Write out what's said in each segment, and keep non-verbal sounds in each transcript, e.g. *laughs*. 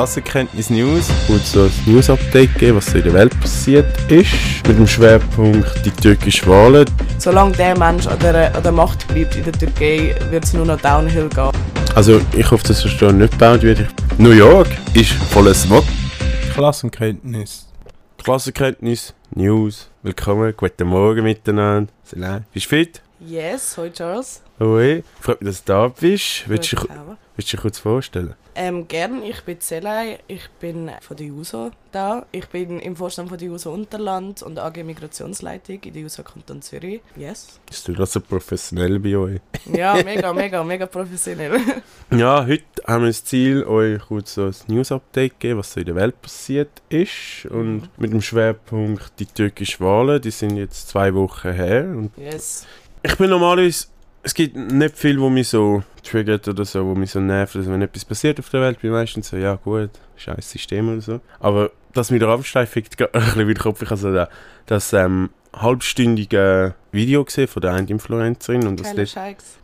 Klassenkenntnis News. Und so ein News-Update geben, was so in der Welt passiert ist. Mit dem Schwerpunkt die türkische Wahlen. Solange der Mensch an der, an der Macht bleibt in der Türkei, wird es nur noch downhill gehen. Also ich hoffe, dass es nicht gebaut wird. New York ist voller Smog. Klassenkenntnis. Klassenkenntnis, News. Willkommen, guten Morgen miteinander. Salam. Bist du fit? Yes, hoi Charles. Hoi. Freut mich, dass du da bist. Willst du willst du dich kurz vorstellen? Ähm, gern, ich bin Zelay, ich bin von der JUSO da. Ich bin im Vorstand von der JUSO Unterland und AG Migrationsleitung in der JUSO Kanton Zürich. Yes. Bist du das so professionell bei euch? Ja, mega, mega, mega professionell. *laughs* Ja, heute haben wir das Ziel, euch kurz so ein News-Update geben, was so in der Welt passiert ist. Und mit dem Schwerpunkt die türkischen Wahlen, die sind jetzt zwei Wochen her. Und Yes. ich bin normalerweise, es gibt nicht viel, wo mich so triggert oder so, wo mich so nervt. Also wenn etwas passiert auf der Welt, bin ich meistens so, ja gut, scheiß System oder so. Aber das mit der Rammstein fickt *laughs* ein bisschen wieder Kopf. Ich habe so da- das ähm, halbstündige Video gesehen von der einen Influencerin und was dort.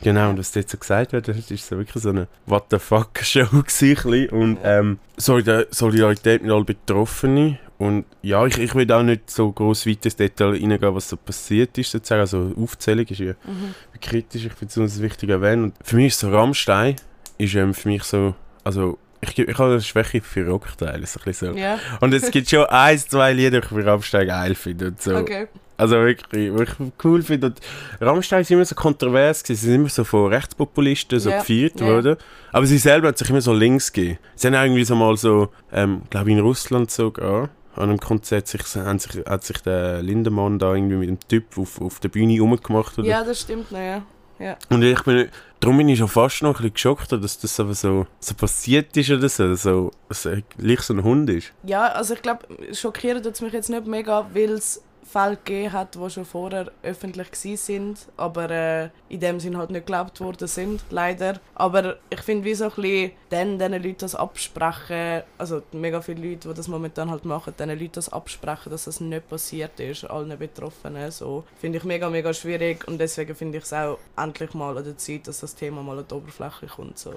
Genau, und was dort so gesagt wird, das ist so wirklich so eine What the fuck Show *laughs* gewesen. Und ähm, Solidar- Solidarität mit allen Betroffenen. Und ja, ich, ich will auch nicht so groß weit ins Detail reingehen, was so passiert ist, sozusagen. Also Aufzählung ist ja Mhm. kritisch, ich finde es uns wichtig erwähnen. Und für mich ist so Rammstein, ist ähm, für mich so, also ich, ich habe eine Schwäche für Rockteile, so ein bisschen so. Ja, Und es gibt schon ein, zwei Lieder, die ich für Rammstein geil finde und so. okay. Also wirklich, was ich cool finde. Und Rammstein ist immer so kontrovers gewesen. Sie sind immer so von Rechtspopulisten so Ja, gefeiert ja. worden. Aber sie selber hat sich immer so links gegeben. Sie haben irgendwie so mal so, ähm, glaube in Russland sogar, an einem Konzert sich, haben sich, hat sich der Lindemann da irgendwie mit dem Typ auf, auf der Bühne rumgemacht. Oder? Ja, das stimmt, naja. Ja. Und ich bin, darum bin ich schon fast noch ein bisschen geschockt, dass das aber so, so passiert ist oder so. so dass er gleich so ein Hund ist. Ja, also ich glaube, schockiert tut es mich jetzt nicht mega, weil es Fälle gegeben hat, die schon vorher öffentlich sind, aber äh, in dem Sinn halt nicht geglaubt worden sind, leider. Aber ich finde, wie so ein bisschen dann diesen Leuten das absprechen, also mega viele Leute, die das momentan halt machen, diesen Leuten das absprechen, dass das nicht passiert ist, allen Betroffenen, so, finde ich mega, mega schwierig und deswegen finde ich es auch endlich mal an der Zeit, dass das Thema mal an die Oberfläche kommt, so.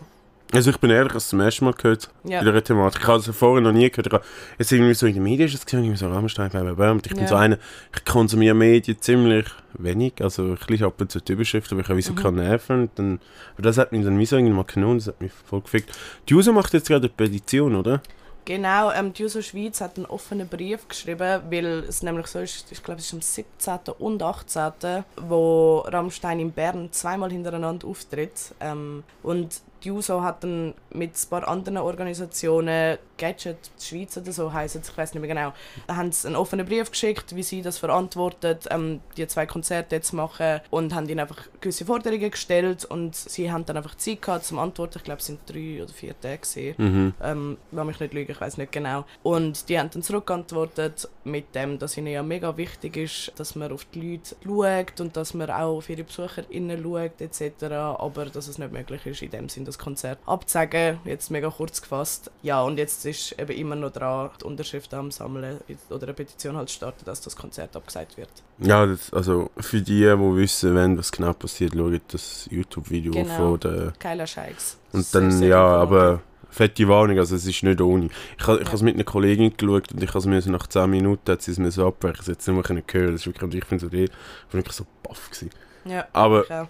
Also ich bin ehrlich, ich habe es zum ersten Mal gehört. Ja. in dieser Thematik. Ich habe es vorher noch nie gehört. Ich habe jetzt irgendwie so in den Medien ist es gesehen, irgendwie so Rammstein, bla, bla, bla. Und ich bin Ja. so einer, ich konsumiere Medien ziemlich wenig, also ich lese ab und zu die Überschrift, aber ich habe wie so Mhm. keine Nerven. Und dann, aber das hat mich dann wie so irgendwie mal genommen, das hat mich voll gefickt. Die User macht jetzt gerade eine Petition, oder? Genau, ähm, die Juso Schweiz hat einen offenen Brief geschrieben, weil es nämlich so ist, ich glaube es ist am 17. und 18., wo Rammstein in Bern zweimal hintereinander auftritt. Ähm, und die Juso hat dann mit ein paar anderen Organisationen, Gadget Schweiz oder so heisst es, ich weiß nicht mehr genau, da haben sie einen offenen Brief geschickt, wie sie das verantwortet, ähm, die zwei Konzerte jetzt machen und haben ihnen einfach gewisse Forderungen gestellt und sie haben dann einfach Zeit gehabt zum Antworten. Ich glaube, es sind drei oder vier Tage gewesen. Mhm. Ähm, lass mich nicht lügen, ich weiß nicht genau. Und die haben dann zurückgeantwortet mit dem, dass ihnen ja mega wichtig ist, dass man auf die Leute schaut und dass man auch auf ihre BesucherInnen schaut etc. Aber dass es nicht möglich ist, in dem Sinn das Konzert abzusagen. Jetzt mega kurz gefasst. Ja, und jetzt ist eben immer noch dran, die Unterschriften am Sammeln oder eine Petition halt starten, dass das Konzert abgesagt wird. Ja, das, also für die, die wissen wenn was genau passiert, schaut das YouTube-Video Genau. von der Keiler Scheiks. Und dann, sehr ja, aber fette Warnung, also es ist nicht ohne. Ich habe ich Ja. es mit einer Kollegin geschaut und ich habe es nach 10 Minuten hat sie es mir so abbrechen, sie hat es nicht mehr hören. Das ist wirklich, ich bin so, ich bin wirklich so baff gewesen. Ja, Aber auch.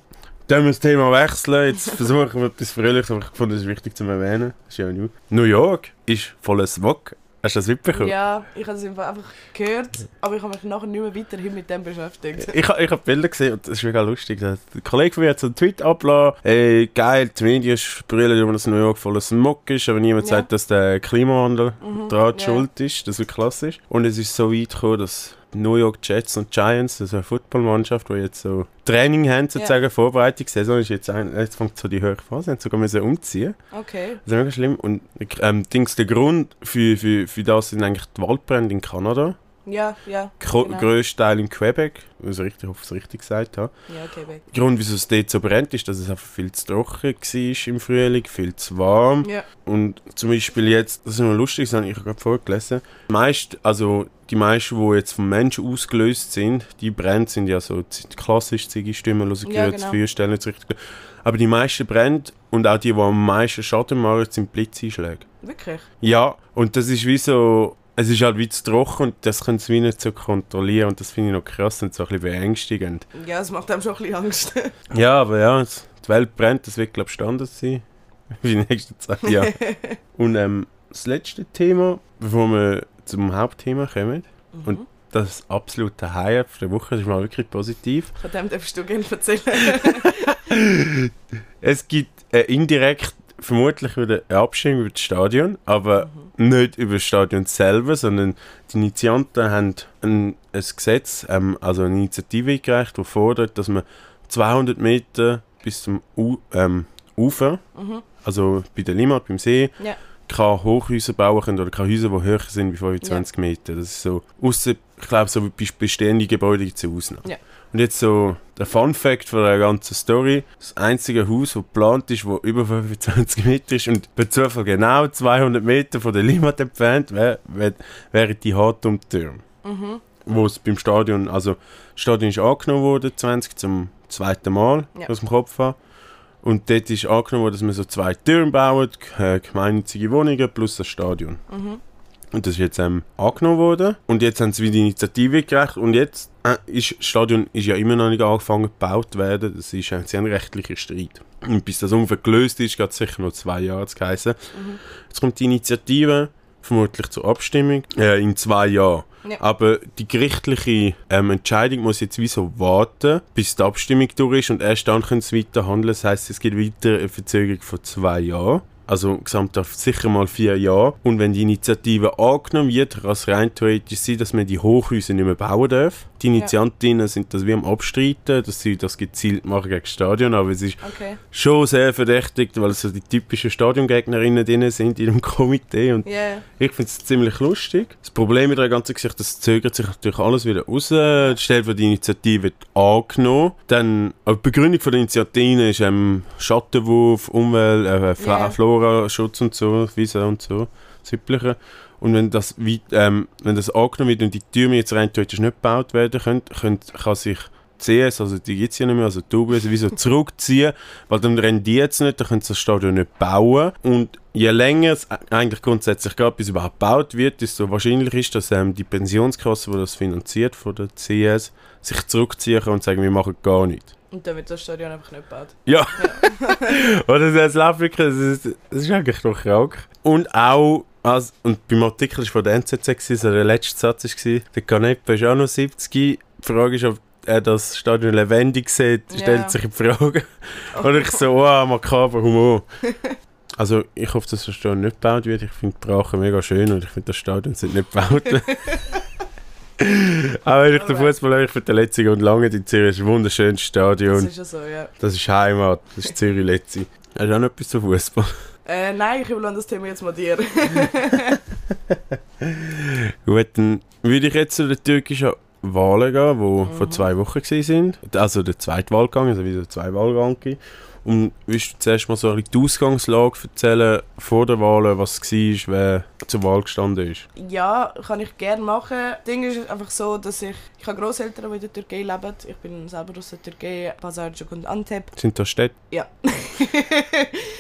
Dann müssen wir das Thema wechseln. Jetzt *laughs* versuchen wir etwas Fröhliches, aber ich fand es wichtig zu erwähnen. Das ist ja New. New York ist voller Smog. Hast du das mitbekommen? Ja, ich habe es einfach gehört, aber ich habe mich nachher nicht mehr weiterhin mit dem beschäftigt. Ich, ich habe Bilder gesehen und das ist mega lustig. Der Kollege von mir hat so einen Tweet abgelassen. Ey, geil, die Medien sprühen über das New York voller Smog ist, aber niemand Ja. sagt, dass der Klimawandel Mhm, daran ja. schuld ist. Das ist klassisch. Und es ist so weit gekommen, dass New York Jets und Giants, also eine Footballmannschaft, die jetzt so Training haben, sozusagen Vorbereitungssaison, ist jetzt, ein, jetzt fängt so die höhere Phase, haben sogar müssen umziehen. Okay. Das ist mega schlimm. Und ähm, Dings, der Grund für, für, für das sind eigentlich die Waldbrände in Kanada. Ja, ja. Genau. Grösster Teil in Quebec, also richtig, ich hoffe, ich es richtig gesagt habe. Ja, Quebec. Der Grund, wieso es dort so brennt, ist, dass es einfach viel zu trocken war im Frühling, viel zu warm. Ja. Und zum Beispiel jetzt, das ist noch lustig, das habe ich gerade vorgelesen. Die meisten, also die meisten, die jetzt vom Menschen ausgelöst sind, die Brände sind ja so klassisch Ziege-Stimmenlose Ja, gehört, genau. Feuerstellen richtig. Aber die meisten Brände und auch die, die am meisten Schaden machen, sind Blitzeinschläge. Wirklich? Ja, und das ist wie so, es ist halt wie zu trocken und das können sie wie nicht so kontrollieren und das finde ich noch krass und so ein bisschen beängstigend. Ja, es macht einem schon ein bisschen Angst. *laughs* Ja, aber ja, es- die Welt brennt, das wird glaube ich Standard sein. *laughs* Für die nächsten zwei Jahre. *laughs* und ähm, das letzte Thema, bevor wir zum Hauptthema kommen, Und- Mhm. das absolute Highlight der Woche, das ist mal wirklich positiv. Von dem darfst du gerne erzählen. Es gibt äh, indirekt vermutlich wieder eine Abstimmung über das Stadion, aber nicht über das Stadion selber, sondern die Initianten haben ein, ein Gesetz, ähm, also eine Initiative eingereicht, die fordert, dass man 200 Meter bis zum U ähm, Ufer, Mhm. also bei der Limmat, beim See, Ja. kann Hochhäuser bauen können oder kann Häuser, die höher sind wie 25 Meter. Das ist so, ausser, ich glaube, so bei bestehenden Gebäuden gibt es eine Ausnahme. Ja. Und jetzt so der Fun Fact von der ganzen Story: Das einzige Haus, das geplant ist, das über *laughs* 25 Meter ist und per Zufall genau 200 Meter von der Limmat entfernt, wäre wär, wäre die Hartum-Türme. Mhm. Wo es beim Stadion, also das Stadion ist angenommen worden, 20 zum zweiten Mal Ja. aus dem Kopf an. Und dort ist angenommen worden, dass man so zwei Türme baut, äh, gemeinnützige Wohnungen plus das Stadion. Mhm. Und das ist jetzt ähm, angenommen worden. Und jetzt haben sie wieder die Initiative gerecht. Und jetzt äh, ist das Stadion ist ja immer noch nicht angefangen gebaut zu werden. Das ist ein sehr rechtlicher Streit. Und bis das ungefähr gelöst ist, geht es sicher noch zwei Jahre zu heißen. Mhm. Jetzt kommt die Initiative vermutlich zur Abstimmung äh, in zwei Jahren. Ja. Aber die gerichtliche ähm, Entscheidung muss jetzt wie so warten, bis die Abstimmung durch ist und erst dann können sie weiter handeln. Das heißt, es gibt weiter eine Verzögerung von zwei Jahren. Also gesamt auf sicher mal vier Jahre. Und wenn die Initiative angenommen wird, kann es rein theoretisch sein, dass man die Hochhäuser nicht mehr bauen darf. Die Initiantinnen sind das wie am Abstreiten, dass sie das gezielt machen gegen das Stadion. Aber es ist Okay. schon sehr verdächtigt, weil so die typischen Stadiongegnerinnen drin sind in dem *laughs* Komitee. Und Ja. ich finde es ziemlich lustig. Das Problem mit der ganzen Geschichte, das zögert sich natürlich alles wieder raus. Die Stelle für die Initiative wird angenommen. Dann, die Begründung von der Initiative ist ähm, Schattenwurf, Umwelt, äh, Fla Ja. Flora-Schutz und so, Wiese und so, das Übliche. Und wenn das, ähm, wenn das angenommen wird und die Türme jetzt rein theoretisch nicht gebaut werden können, können kann sich CS, also die gibt es ja nicht mehr, also die UBS, wie so zurückziehen, weil dann rendiert es nicht, dann können sie das Stadion nicht bauen. Und je länger es eigentlich grundsätzlich geht, bis überhaupt gebaut wird, desto wahrscheinlich ist, dass ähm, die Pensionskasse, die das finanziert von der CS, sich zurückziehen kann und sagen, wir machen gar nichts. Und dann wird das Stadion einfach nicht gebaut. Ja. *laughs* Oder das wirklich, das ist, das ist eigentlich doch krank. Und auch, als, und beim Artikel war von der NZZ, so der letzte Satz war, der Canepa ist auch noch 70. Die Frage ist, ob er das Stadion lebendig sieht, Ja. stellt sich die Frage. *laughs* Und ich so, oh, makaber Humor. Also ich hoffe, dass das Stadion nicht gebaut wird. Ich finde die Brache mega schön und ich finde, das Stadion sollte nicht gebaut werden. *laughs* Aber wenn ich den. Fußball ich finde der letzte und lange in Zürich ist ein wunderschönes Das Stadion. ist ja so, ja. Das ist Heimat, das ist Zürich Letzi. Hast du auch noch etwas zu Fußball? Äh, nein, ich überlasse das Thema jetzt mal dir. *laughs* Gut, dann würde ich jetzt zu den türkischen Wahlen gehen, die vor zwei Wochen waren. Also der zweite Wahlgang, also wieder zwei Wahlgänge. Und willst du zuerst mal so ein bisschen die Ausgangslage erzählen vor der Wahl, was war, wer zur Wahl gestanden ist? Ja, kann ich gerne machen. Das Ding ist einfach so, dass ich... Ich habe Grosseltern, die in der Türkei leben. Ich bin selber aus der Türkei, Pazarcık und Antep. Sind das Städte? Ja. *laughs*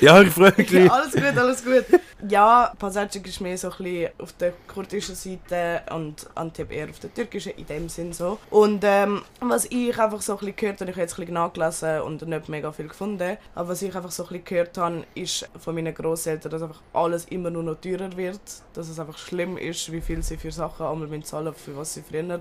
Ja, ich frage dich. alles gut, alles gut. Ja, Pazarcık ist mehr so ein bisschen auf der kurdischen Seite und Antep eher auf der türkischen, in dem Sinn so. Und ähm, was ich einfach so ein bisschen gehört habe, ich habe jetzt ein bisschen nachgelesen und nicht mega viel gefunden, aber was ich einfach so ein bisschen gehört habe, ist von meinen Grosseltern, dass einfach alles immer nur noch teurer wird, dass es einfach schlimm ist, wie viel sie für Sachen einmal zahlen für was sie früher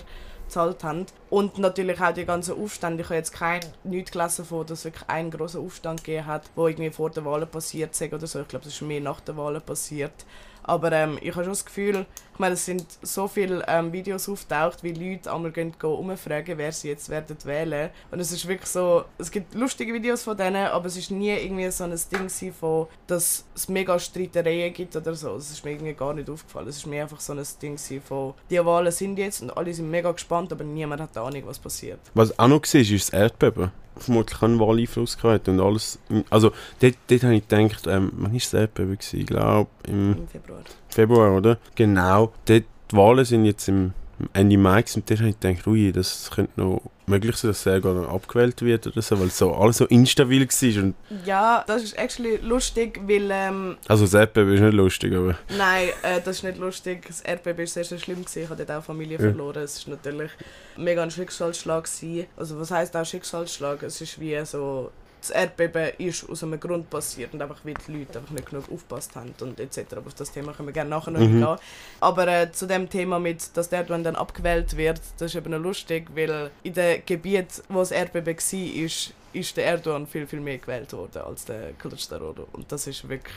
gezahlt haben. Und natürlich auch die ganzen Aufstände. Ich habe jetzt kein, nichts gelesen von, dass es wirklich einen grossen Aufstand gegeben hat, wo irgendwie vor der Wahl passiert ist oder so. Ich glaube, das ist mehr nach der Wahl passiert. Aber ähm, ich habe schon das Gefühl, ich meine, es sind so viele ähm, Videos auftaucht, wie Leute einmal gehen, gehen umfragen, wer sie jetzt werden wählen. Und es ist wirklich so, es gibt lustige Videos von denen, aber es ist nie irgendwie so ein Ding von, dass es mega Streitereien gibt oder so. Es ist mir irgendwie gar nicht aufgefallen. Es ist mir einfach so ein Ding von, die Wahlen sind jetzt und alle sind mega gespannt, aber niemand hat Ahnung, was passiert. Was auch noch war, ist das Erdbeben. Vermutlich einen Wahleinfluss gehabt und alles. Also, dort, dort habe ich gedacht, ähm, wann war das Erdbeben? Ich glaube, im, Im Februar. Februar, oder? Genau. Dort, die Wahlen sind jetzt im Ende Mai und dort habe ich gedacht, ui, das könnte noch möglich sein, dass er gar noch abgewählt wird oder so, weil so alles so instabil war. Und, Ja, das ist actually lustig, weil ähm, also das Erdbeben ist nicht lustig, aber Nein, äh, das ist nicht lustig. Das Erdbeben war sehr, sehr schlimm. Gewesen. Ich habe dort auch Familie Ja. verloren. Es war natürlich mega ein Schicksalsschlag. Gewesen. Also was heisst auch Schicksalsschlag? Es ist wie so... Das Erdbeben ist aus einem Grund passiert und einfach weil die Leute einfach nicht genug aufgepasst haben und etc. Aber auf das Thema können wir gerne nachher noch Mhm. eingehen. Aber äh, zu dem Thema mit, dass der Erdogan dann abgewählt wird, das ist eben noch lustig, weil in dem Gebiet, wo das Erdbeben war, ist, ist der Erdogan viel, viel mehr gewählt worden als der Kılıçdaroğlu. Und das ist wirklich...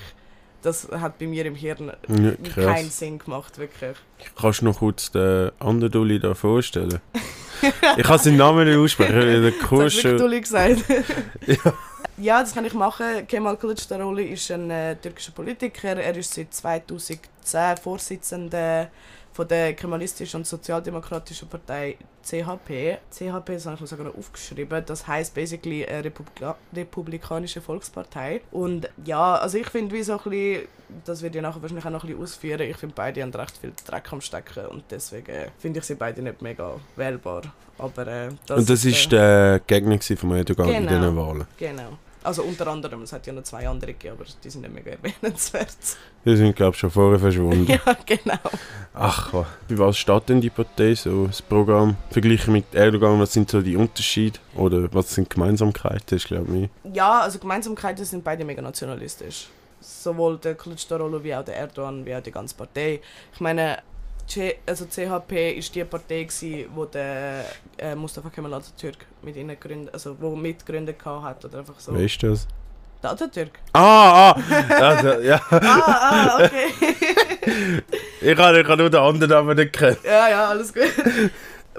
Das hat bei mir im Hirn ja, keinen Sinn gemacht, wirklich. Kannst du noch kurz den anderen Dulli da vorstellen? *laughs* *laughs* ich kann seinen Namen nicht aussprechen, weil der Das hat gesagt. *laughs* ja. das kann ich machen. Kemal Kılıçdaroğlu ist ein äh, türkischer Politiker. Er ist seit 2010 Vorsitzender von der kemalistischen und sozialdemokratischen Partei CHP. CHP, das habe ich mir sogar noch aufgeschrieben. Das heißt basically eine Republika republikanische Volkspartei. Und ja, also ich finde wie so ein bisschen, das wird ja nachher wahrscheinlich auch noch ein bisschen ausführen, ich finde beide haben recht viel Dreck am Stecken und deswegen finde ich sie beide nicht mega wählbar. Aber äh, das Und das ist, ist der Gegner von Erdogan in Genau. diesen Wahlen. Genau. Also unter anderem, es hat ja noch zwei andere gegeben, aber die sind nicht mega erwähnenswert. *laughs* Die sind, glaube ich, schon vorher verschwunden. *laughs* ja, genau. Ach, wie was steht denn die Partei so, das Programm? Verglichen mit Erdogan, was sind so die Unterschiede? Oder was sind Gemeinsamkeiten, glaube ich. Ja, also Gemeinsamkeiten sind beide mega nationalistisch. Sowohl der Kılıçdaroğlu wie auch der Erdogan, wie auch die ganze Partei. Ich meine, C also CHP ist die Partei gsi, wo der äh, Mustafa Kemal Atatürk mit ihnen gegründet, also wo mitgegründet hat oder einfach so. Wer ist das? Der Atatürk. Ah, ah! *laughs* also, ja. Ah, ah, okay. *laughs* Ich habe ich habe nur den anderen Namen nicht gekannt. Ja, ja, alles gut.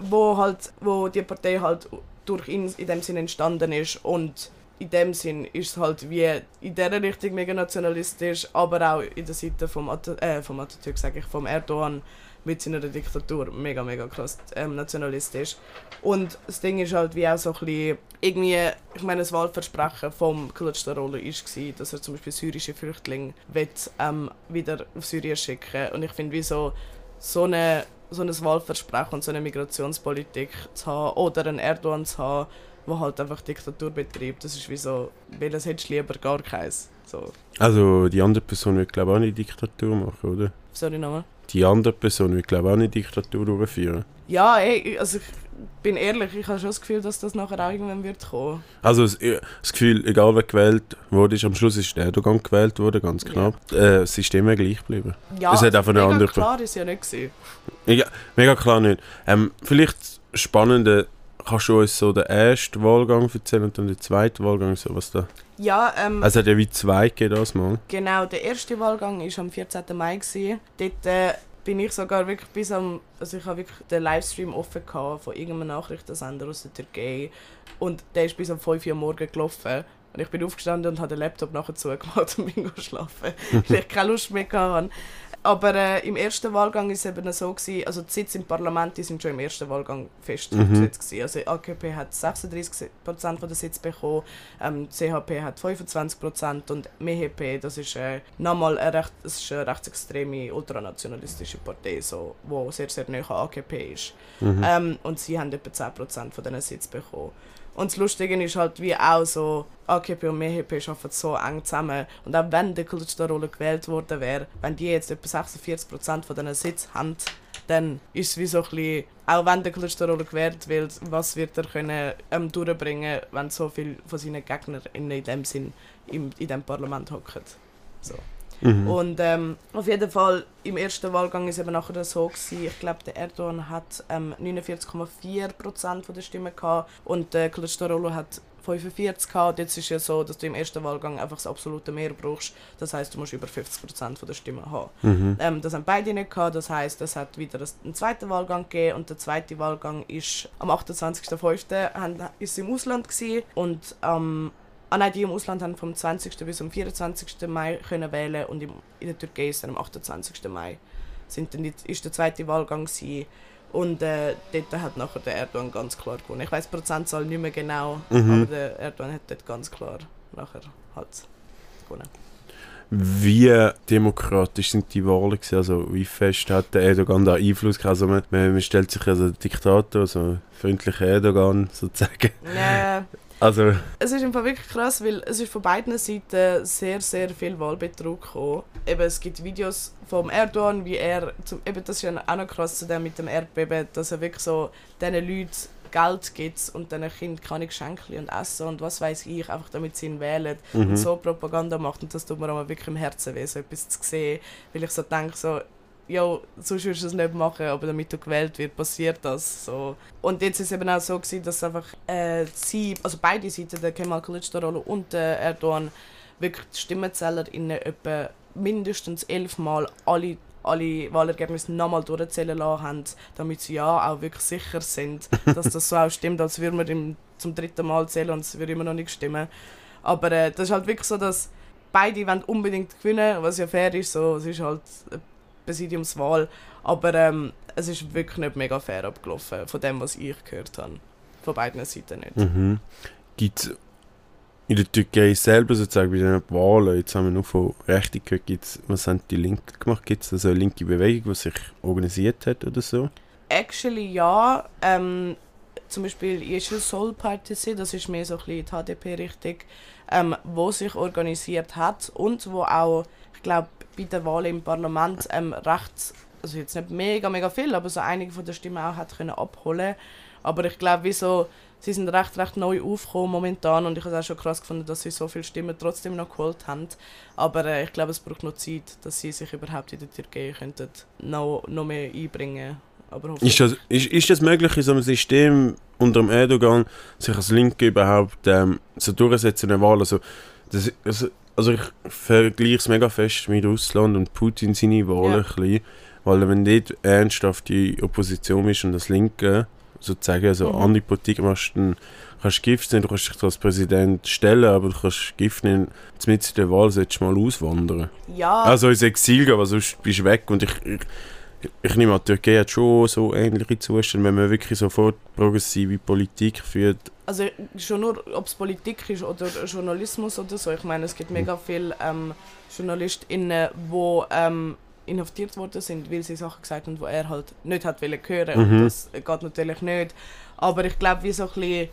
wo halt, wo die Partei halt durch ihn in dem Sinn entstanden ist und in dem Sinn ist es halt wie in dieser Richtung mega nationalistisch, aber auch in der Seite vom, At äh, vom Atatürk, sage ich, vom Erdogan mit seiner Diktatur mega, mega krass ähm, nationalistisch. Und das Ding ist halt wie auch so ein bisschen, irgendwie, ich meine, das Wahlversprechen vom Kılıçdaroğlu war, dass er zum Beispiel syrische Flüchtlinge will, ähm, wieder auf Syrien schicken Und ich finde, wie so, so eine so ein Wahlversprechen und so eine Migrationspolitik zu haben oder einen Erdogan zu haben, der halt einfach Diktatur betreibt, das ist wie so, welches hättest du lieber gar keins. So, Also, die andere Person wird, glaube ich, auch nicht Diktatur machen, oder? sorry nochmal. Die andere Person wird, glaube ich, auch nicht Diktatur durchführen. Ja, ey, also ich bin ehrlich, ich habe schon das Gefühl, dass das nachher auch irgendwann wird kommen. Also, das, das Gefühl, egal wer gewählt wurde, ist, am Schluss ist der Erdogan gewählt worden, ganz knapp. Äh, das System wäre gleich geblieben. Ja, Es hat einfach eine mega andere- klar ist ja nicht gewesen. Ja, mega klar nicht. Ähm, vielleicht spannende, kannst du uns so den ersten Wahlgang erzählen und dann den zweiten Wahlgang, so was da. Ja, ähm, Also, es hat ja wie zwei gegeben, das mal. Genau, der erste Wahlgang war am 14. Mai. Gewesen. Dort äh, bin ich sogar wirklich bis am. Also ich habe wirklich den Livestream offen gehabt von irgendeinem Nachrichtensender aus der Türkei. Und der ist bis um 5 Uhr morgens gelaufen. Und ich bin aufgestanden und habe den Laptop nachher zugemacht *laughs* und bin geschlafen. weil ich keine Lust mehr hatte. Aber äh, im ersten Wahlgang war es eben so, gewesen, also die Sitze im Parlament die sind schon im ersten Wahlgang fest Mhm. gewesen. Also AKP hat 36% von der Sitze bekommen, ähm, CHP hat 25% und MHP, das ist äh, nochmal eine, recht, das ist eine rechtsextreme, ultranationalistische Partei, so, wo sehr, sehr nahe an AKP ist. Mhm. Ähm, und sie haben etwa 10% von diesen Sitzen bekommen. Und das Lustige ist halt wie auch so, AKP und MHP arbeiten so eng zusammen. Und auch wenn der Kılıçdaroğlu gewählt worden wäre, wenn die jetzt etwa 46% von diesen Sitzen haben, dann ist es wie so ein bisschen, auch wenn der Kılıçdaroğlu gewählt wird, was wird er können ähm, durchbringen, wenn so viele von seinen Gegnern in dem Sinn im, in dem Parlament hocken. So. Mhm. Und ähm, auf jeden Fall im ersten Wahlgang ist eben nachher so gewesen, ich glaube der Erdogan hat ähm, 49,4% von der Stimmen gehabt und der Kılıçdaroğlu hat 45 gehabt. Jetzt ist ja so, dass du im ersten Wahlgang einfach das absolute Mehr brauchst. Das heißt, du musst über 50% von der Stimmen haben. Mhm. Ähm, das haben beide nicht gehabt. Das heißt, es hat wieder einen zweiten Wahlgang gegeben und der zweite Wahlgang ist am 28.05. ist im Ausland gewesen. und am Ah nein, die im Ausland haben vom 20. bis zum 24. Mai können wählen und in der Türkei ist dann am 28. Mai sind dann die, ist der zweite Wahlgang gewesen. Und äh, dort hat nachher der Erdogan ganz klar gewonnen. Ich weiß die Prozentzahl nicht mehr genau, Mhm. aber der Erdogan hat dort ganz klar nachher halt gewonnen. Wie demokratisch sind die Wahlen gewesen? Also wie fest hat der Erdogan da Einfluss gehabt? Also man, man, man stellt sich also Diktator, so freundlicher Erdogan sozusagen. Ja, Also es ist einfach wirklich krass, weil es ist von beiden Seiten sehr, sehr viel Wahlbetrug gekommen. Eben, es gibt Videos vom Erdogan, wie er, zum, eben das ist ja auch noch krass zu dem mit dem Erdbeben, dass er wirklich so diesen Leuten Geld gibt und diesen Kindern keine Geschenke und Essen und was weiß ich, einfach damit sie ihn wählen mhm. und so Propaganda macht und das tut mir auch wirklich im Herzen weh, so etwas zu sehen, weil ich so denke, so, ja, sonst würdest du es nicht machen, aber damit du gewählt wird, passiert das. So. Und jetzt ist es eben auch so, gewesen, dass einfach äh, sie, also beide Seiten, der Kemal Kılıçdaroğlu und der Erdogan, wirklich die StimmenzählerInnen etwa mindestens elfmal alle, alle Wahlergebnisse nochmal durchzählen lassen haben, damit sie ja auch wirklich sicher sind, *laughs* dass das so auch stimmt, als würden wir im, zum dritten Mal zählen und es würde immer noch nicht stimmen. Aber äh, das ist halt wirklich so, dass beide wollen unbedingt gewinnen, was ja fair ist, so, es ist halt Präsidiumswahl, aber ähm, es ist wirklich nicht mega fair abgelaufen, von dem, was ich gehört habe. Von beiden Seiten nicht. Mhm. Gibt es in der Türkei selber sozusagen bei den Wahlen, jetzt haben wir nur von Rechten gehört, gibt's, was haben die Linken gemacht? Gibt es also eine linke Bewegung, die sich organisiert hat oder so? Actually ja. Ähm, zum Beispiel Yeşil Sol Partisi, das ist mehr so ein bisschen die HDP-Richtung, ähm, wo sich organisiert hat und wo auch, ich glaube, bei der Wahl im Parlament ähm, recht, also jetzt nicht mega, mega viel, aber so einige von der Stimmen auch hat können abholen. Aber ich glaube, wieso, sie sind recht, recht neu aufgekommen momentan und ich habe es auch schon krass gefunden, dass sie so viele Stimmen trotzdem noch geholt haben. Aber äh, ich glaube, es braucht noch Zeit, dass sie sich überhaupt in der Türkei könnten noch, noch mehr einbringen aber Ist das, ist, ist das möglich, in so einem System unter dem Erdogan sich als Linke überhaupt ähm, so durchsetzen in der Wahl? Also, das, also, also ich vergleiche es mega fest mit Russland und Putin seine Wahl Ja. ein bisschen, weil wenn dort ernsthaft die Opposition ist und das Linke sozusagen also Mhm. andere Politik machst, dann kannst du Gift nehmen, du kannst dich als Präsident stellen, aber du kannst Gift nehmen, mit in der Wahl solltest du mal auswandern. ja, Also ins Exil gehen, weil sonst bist du weg. Und ich, ich, ich nehme an, die Türkei hat schon so ähnliche Zustände, wenn man wirklich sofort progressive Politik führt. Also schon nur, ob es Politik ist oder Journalismus oder so. Ich meine, es gibt mega viele ähm, JournalistInnen, die ähm, inhaftiert worden sind, weil sie Sachen gesagt haben, die er halt nicht hat wollen hören. Mhm. Und das geht natürlich nicht. Aber ich glaube, wie so ein bisschen,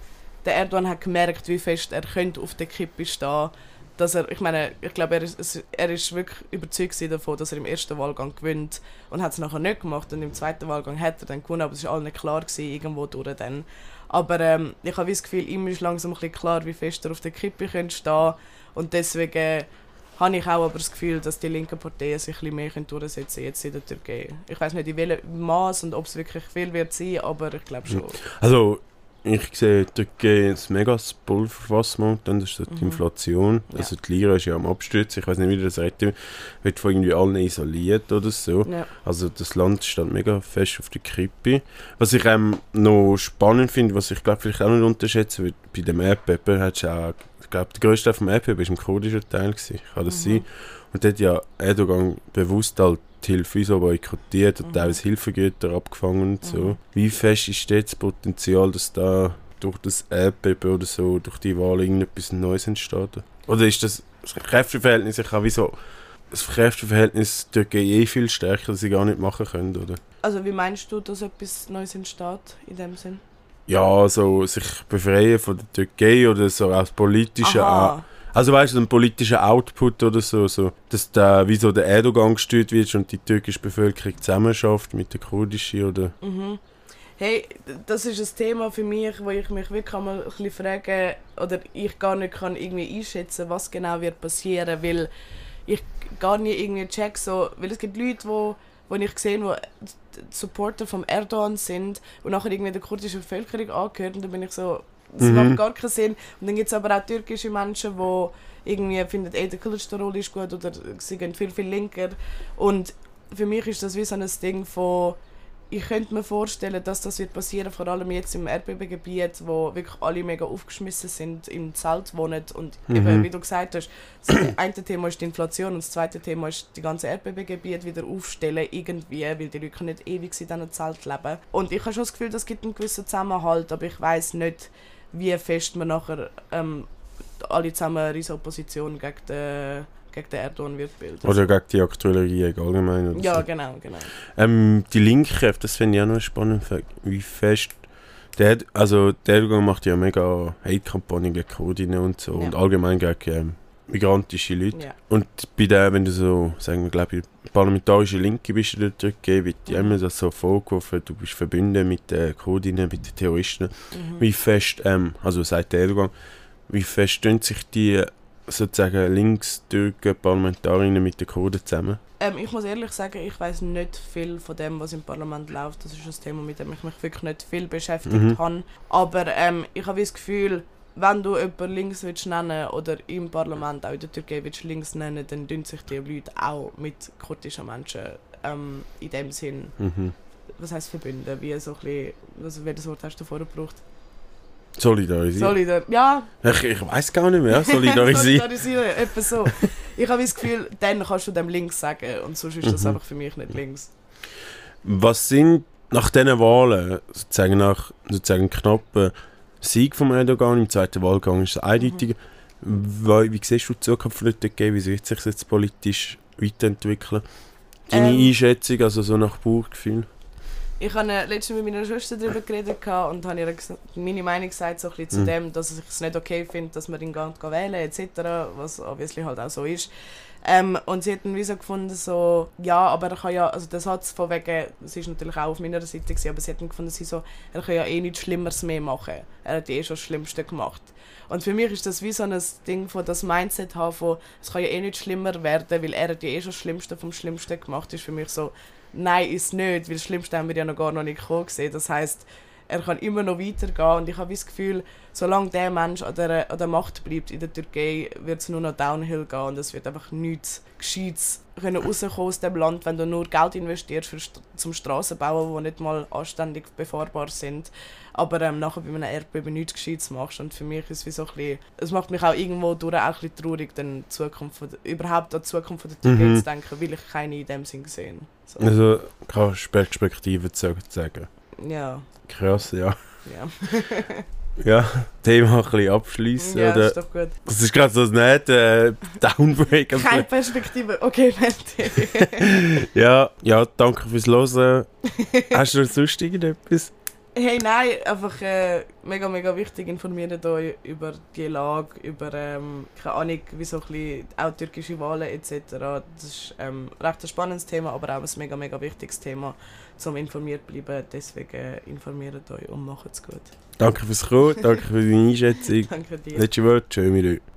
der Erdogan hat gemerkt, wie fest er könnte auf der Kippe stehen dass er, ich meine, ich glaube, er ist, er ist wirklich überzeugt davon, dass er im ersten Wahlgang gewinnt und hat es nachher nicht gemacht und im zweiten Wahlgang hat er dann gewonnen, aber es war nicht klar gewesen, irgendwo durch dann. Aber ähm, ich habe das Gefühl, ihm ist langsam ein bisschen klar, wie fest er auf der Kippe könnte stehen und deswegen habe ich auch aber das Gefühl, dass die linken Parteien sich ein bisschen mehr können durchsetzen jetzt in der Türkei. Ich weiß nicht, in welchem Maß und ob es wirklich viel wird sein, aber ich glaube schon. Also, ich sehe Türkei als mega Pulverfass momentan, das ist die Mhm. Inflation. Ja. Also die Lira ist ja am Abstürzen, ich weiß nicht, wie das retten wird von irgendwie allen isoliert oder so. Ja. Also das Land steht mega fest auf der Kippe. Was ich ähm, noch spannend finde, was ich glaube vielleicht auch nicht unterschätzen wird, bei dem Erdbeben hat auch, ich glaube der grösste Teil vom Erdbeben war im kurdischen Teil, gewesen. kann das Mhm. sein? Und dort hat ja Erdogan bewusst halt die Hilfe so boykottiert und Mhm. teilweise Hilfegüter abgefangen und so. Mhm. Wie fest ist dort das Potenzial, dass da durch das Erdbeben oder so, durch die Wahl irgendetwas Neues entsteht? Oder ist das, das Kräfteverhältnis, ich wie so das Kräfteverhältnis Türkei eh viel stärker, dass sie gar nicht machen können, oder? Also wie meinst du, dass etwas Neues entsteht in dem Sinn? Ja, so sich befreien von der Türkei oder so aus politischen Aha. Also weißt du, so ein politischer Output oder so, so dass der, wie so der Erdogan gesteuert wird und die türkische Bevölkerung zusammenschafft mit der kurdischen oder... Mhm. Hey, das ist ein Thema für mich, wo ich mich wirklich einmal ein bisschen frage, oder ich gar nicht kann irgendwie einschätzen, was genau wird passieren, weil ich gar nicht irgendwie check so, weil es gibt Leute, wo, wo ich sehe, wo Supporter vom Erdogan sind und nachher irgendwie der kurdischen Bevölkerung angehören und dann bin ich so, Das Mhm. macht gar keinen Sinn. Und dann gibt es aber auch türkische Menschen, die irgendwie finden, ey, der Kılıçdaroğlu ist gut oder sie gehen viel, viel linker. Und für mich ist das wie so ein Ding von, ich könnte mir vorstellen, dass das wird passieren, vor allem jetzt im Erdbebengebiet, wo wirklich alle mega aufgeschmissen sind, im Zelt wohnen und eben, Mhm. wie du gesagt hast, das eine Thema ist die Inflation und das zweite Thema ist die ganze Erdbebengebiet wieder aufstellen irgendwie, weil die Leute nicht ewig in diesen Zelt leben. Und ich habe schon das Gefühl, das gibt einen gewissen Zusammenhalt, aber ich weiß nicht, wie fest man nachher ähm, alle zusammen eine riesige Opposition gegen den, gegen den Erdogan wird bilden. Oder gegen die aktuelle Regierung allgemein. Oder ja, so. genau, genau. Ähm, die Linke, das finde ich auch noch spannend, wie fest. Der, also, der Erdogan macht ja mega Hate-Kampagnen gegen Kurdinnen und so Ja. und allgemein gegen ähm, migrantische Leute. Ja. Und bei der, wenn du so, sagen wir, glaube ich, parlamentarische Linke bist in der Türkei, wird dir immer das so vorgeworfen, du bist verbunden mit den Kurdinnen, mit den Terroristen. Mhm. Wie fest, ähm, also sagt der Erdogan, wie fest stehen sich die sozusagen Linkstürken Parlamentarierinnen mit den Kurden zusammen? Ähm, ich muss ehrlich sagen, ich weiß nicht viel von dem, was im Parlament läuft. Das ist ein Thema, mit dem ich mich wirklich nicht viel beschäftigt Mhm. habe. Aber ähm, ich habe das Gefühl, wenn du jemanden links willst nennen oder im Parlament auch in der Türkei willst links nennen, dann tun sich die Leute auch mit kurdischen Menschen ähm, in dem Sinn, Mhm. was heißt verbinden, wie so ein bisschen, also welches Wort hast du vorher gebraucht? Solidarisieren. Solidar ja, ich ich weiß gar nicht mehr. Solidarisieren. *laughs* Solidarisieren, etwa so. Ich habe das Gefühl, dann kannst du dem links sagen und sonst ist das Mhm. einfach für mich nicht links. Was sind nach diesen Wahlen, sozusagen nach sozusagen knappen Sieg von Erdogan im zweiten Wahlgang, ist eindeutig. Wie, wie siehst du die Zukunft Türkei? Wie wird sich jetzt politisch weiterentwickeln? Deine Ähm. Einschätzung, also so nach Bauchgefühl? Ich habe äh, letztens mit meiner Schwester darüber geredet und habe ihr meine Meinung gesagt, so ein bisschen zu Mhm. dem, dass ich es nicht okay finde, dass man ihn gar nicht wählen etc., was obviously halt auch so ist. Ähm, und sie hat dann wie so gefunden, so, ja, aber er kann ja, also der Satz von wegen, sie ist natürlich auch auf meiner Seite gewesen, aber sie hat dann gefunden, sie so, er kann ja eh nichts Schlimmeres mehr machen. Er hat eh schon das Schlimmste gemacht. Und für mich ist das wie so ein Ding von das Mindset haben von, es kann ja eh nicht schlimmer werden, weil er hat ja eh schon das Schlimmste vom Schlimmsten gemacht, ist für mich so, nein, ist nicht, weil das Schlimmste haben wir ja noch gar noch nicht gesehen. Das heißt, er kann immer noch weitergehen und ich habe das Gefühl, solange der Mensch an der, an der Macht bleibt in der Türkei, wird es nur noch downhill gehen und es wird einfach nichts Gescheites können rauskommen aus dem Land, wenn du nur Geld investierst für zum Strassenbauen, die nicht mal anständig befahrbar sind, aber ähm, nachher bei einem Erdbeben nichts Gescheites machst und für mich ist es wie so ein bisschen, es macht mich auch irgendwo durch auch ein bisschen traurig, dann Zukunft von überhaupt an die Zukunft von der Türkei Mhm. zu denken, weil ich keine in dem Sinn gesehen so. Also, keine Perspektive zu sagen. Ja, Krass, ja. ja. *laughs* Ja, Thema ein bisschen abschließen. ja, oder? ist doch gut. Das ist gerade so ein netter äh, *laughs* Downbreak. Keine Perspektive. Okay, fertig. *laughs* Ja, ja, danke fürs Hören. Hast du noch sonst irgendetwas? hey, nein, einfach äh, mega, mega wichtig. Informiert euch über die Lage, über, ähm, keine Ahnung, wie so ein bisschen auch türkische Wahlen etc. Das ist ähm, recht ein spannendes Thema, aber auch ein mega, mega wichtiges Thema, zum informiert bleiben. Deswegen informiert euch und macht es gut. Danke fürs Kommen, danke für deine Einschätzung. *laughs* Danke dir. Letzte Wort, euch.